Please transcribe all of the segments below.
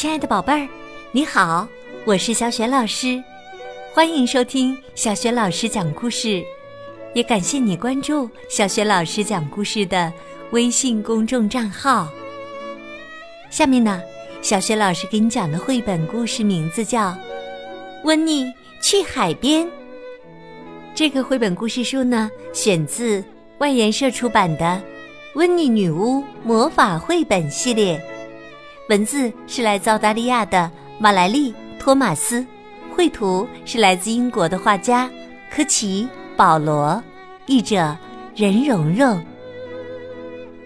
亲爱的宝贝儿，你好，我是小雪老师，欢迎收听小雪老师讲故事，也感谢你关注小雪老师讲故事的微信公众账号。下面呢，小雪老师给你讲的绘本故事名字叫《温妮去海边》。这个绘本故事书呢，选自外研社出版的《温妮女巫魔法绘本》系列。文字是来自澳大利亚的马莱利·托马斯，绘图是来自英国的画家科奇·保罗，译者任蓉蓉。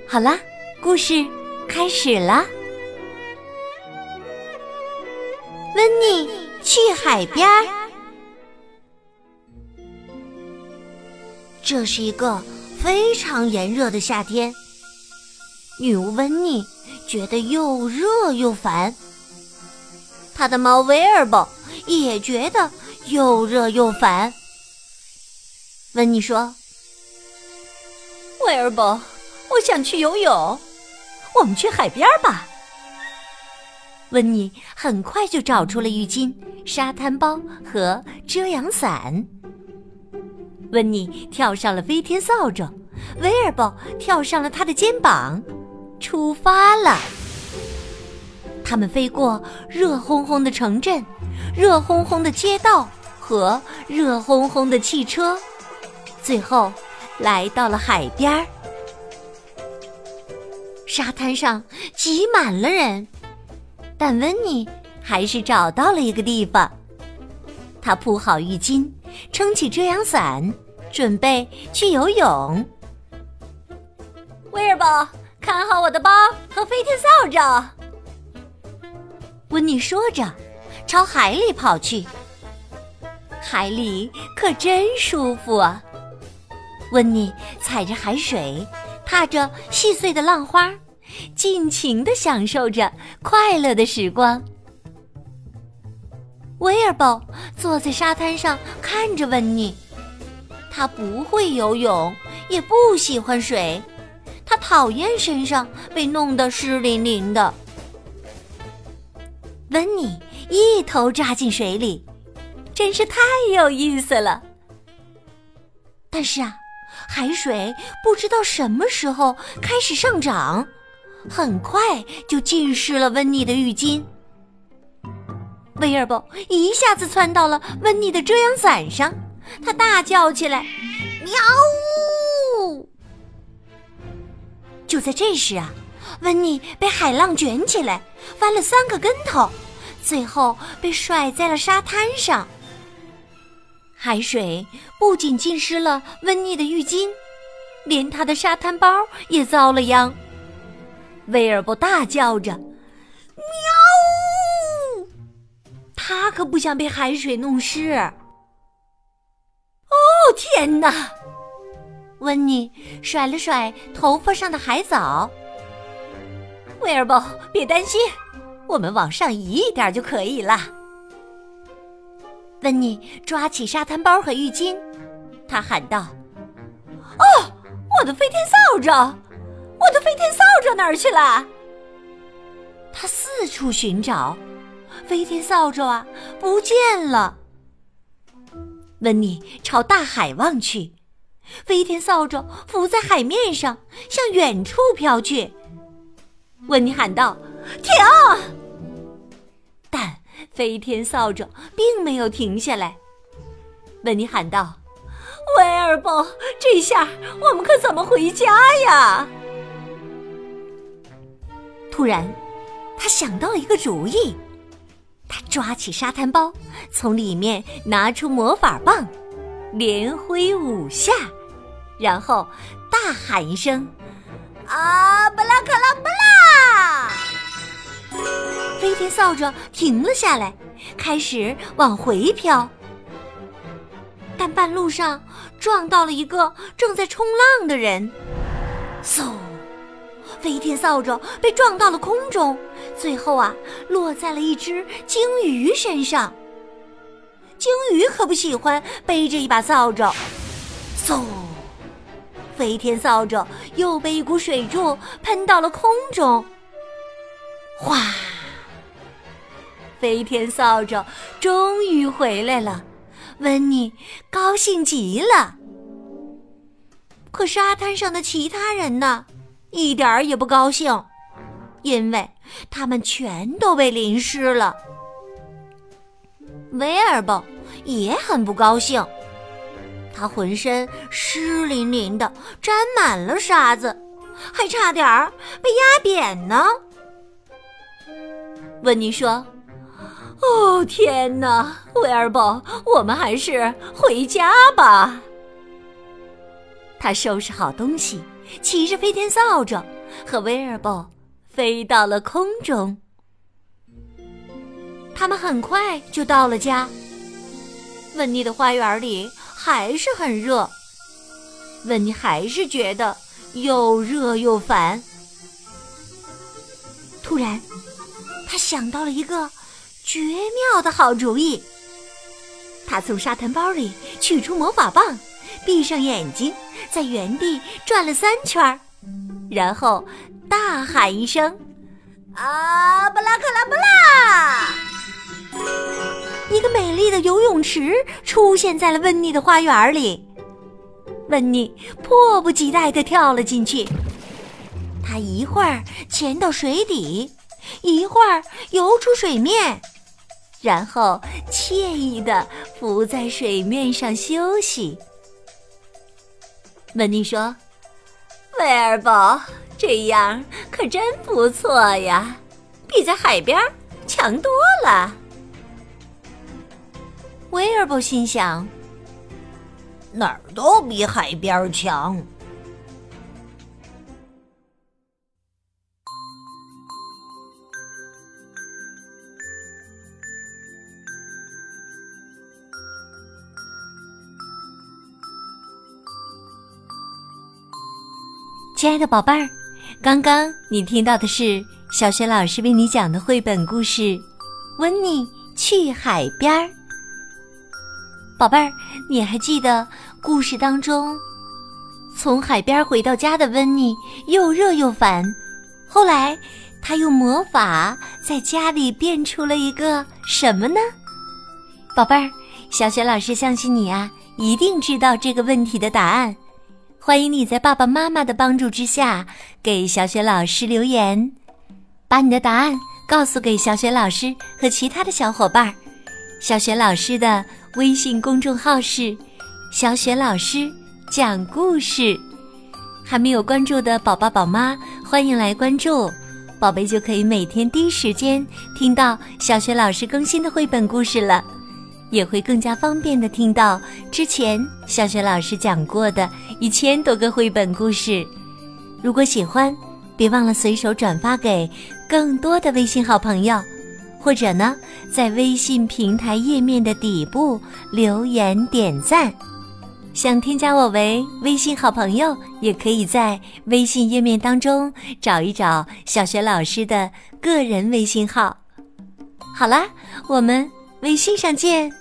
好啦，故事开始啦！温妮去海边儿。这是一个非常炎热的夏天，女巫温妮。觉得又热又烦，他的猫威尔伯也觉得又热又烦。温妮说：“威尔伯，我想去游泳，我们去海边吧。”温妮很快就找出了浴巾、沙滩包和遮阳伞。温妮跳上了飞天扫帚，威尔伯跳上了他的肩膀。出发了，他们飞过热烘烘的城镇、热烘烘的街道和热烘烘的汽车，最后来到了海边儿。沙滩上挤满了人，但温妮还是找到了一个地方。他铺好浴巾，撑起遮阳伞，准备去游泳。威尔伯。看好我的包和飞天扫帚，温妮说着，朝海里跑去。海里可真舒服啊！温妮踩着海水，踏着细碎的浪花，尽情的享受着快乐的时光。威尔伯坐在沙滩上看着温妮，他不会游泳，也不喜欢水。他讨厌身上被弄得湿淋淋的。温妮一头扎进水里，真是太有意思了。但是啊，海水不知道什么时候开始上涨，很快就浸湿了温妮的浴巾。威尔伯一下子窜到了温妮的遮阳伞上，他大叫起来：“喵呜！”就在这时啊，温妮被海浪卷起来，翻了三个跟头，最后被甩在了沙滩上。海水不仅浸湿了温妮的浴巾，连她的沙滩包也遭了殃。威尔伯大叫着：“喵！”他可不想被海水弄湿。哦，天哪！温妮甩了甩头发上的海藻。威尔伯，别担心，我们往上移一点就可以了。温妮抓起沙滩包和浴巾，他喊道：“哦，我的飞天扫帚，我的飞天扫帚哪儿去了？”他四处寻找，飞天扫帚啊，不见了。温妮朝大海望去。飞天扫帚浮在海面上，向远处飘去。温妮喊道：“停！”但飞天扫帚并没有停下来。温妮喊道：“威尔伯，这下我们可怎么回家呀？”突然，他想到了一个主意。他抓起沙滩包，从里面拿出魔法棒。连挥五下，然后大喊一声：“啊，布拉克拉布拉！”飞天扫帚停了下来，开始往回飘。但半路上撞到了一个正在冲浪的人，嗖！飞天扫帚被撞到了空中，最后啊，落在了一只鲸鱼身上。鲸鱼可不喜欢背着一把扫帚，嗖！飞天扫帚又被一股水柱喷到了空中，哗！飞天扫帚终于回来了，温妮高兴极了。可沙滩上的其他人呢，一点儿也不高兴，因为他们全都被淋湿了。威尔伯也很不高兴，他浑身湿淋淋的，沾满了沙子，还差点儿被压扁呢。温妮说：“哦，天哪，威尔伯，我们还是回家吧。”他收拾好东西，骑着飞天扫帚，和威尔伯飞到了空中。他们很快就到了家。温妮的花园里还是很热，温妮还是觉得又热又烦。突然，他想到了一个绝妙的好主意。他从沙滩包里取出魔法棒，闭上眼睛，在原地转了三圈，然后大喊一声：“啊，布拉克拉布拉！”一个美丽的游泳池出现在了温妮的花园里，温妮迫不及待地跳了进去。她一会儿潜到水底，一会儿游出水面，然后惬意地浮在水面上休息。温妮说：“威尔伯，这样可真不错呀，比在海边强多了。”威尔伯心想：“哪儿都比海边强。”亲爱的宝贝儿，刚刚你听到的是小雪老师为你讲的绘本故事《温妮去海边儿》。宝贝儿，你还记得故事当中，从海边回到家的温妮又热又烦。后来，他用魔法在家里变出了一个什么呢？宝贝儿，小雪老师相信你啊，一定知道这个问题的答案。欢迎你在爸爸妈妈的帮助之下给小雪老师留言，把你的答案告诉给小雪老师和其他的小伙伴儿。小雪老师的。微信公众号是“小雪老师讲故事”，还没有关注的宝宝宝妈欢迎来关注，宝贝就可以每天第一时间听到小雪老师更新的绘本故事了，也会更加方便的听到之前小雪老师讲过的一千多个绘本故事。如果喜欢，别忘了随手转发给更多的微信好朋友。或者呢，在微信平台页面的底部留言点赞。想添加我为微信好朋友，也可以在微信页面当中找一找小学老师的个人微信号。好啦，我们微信上见。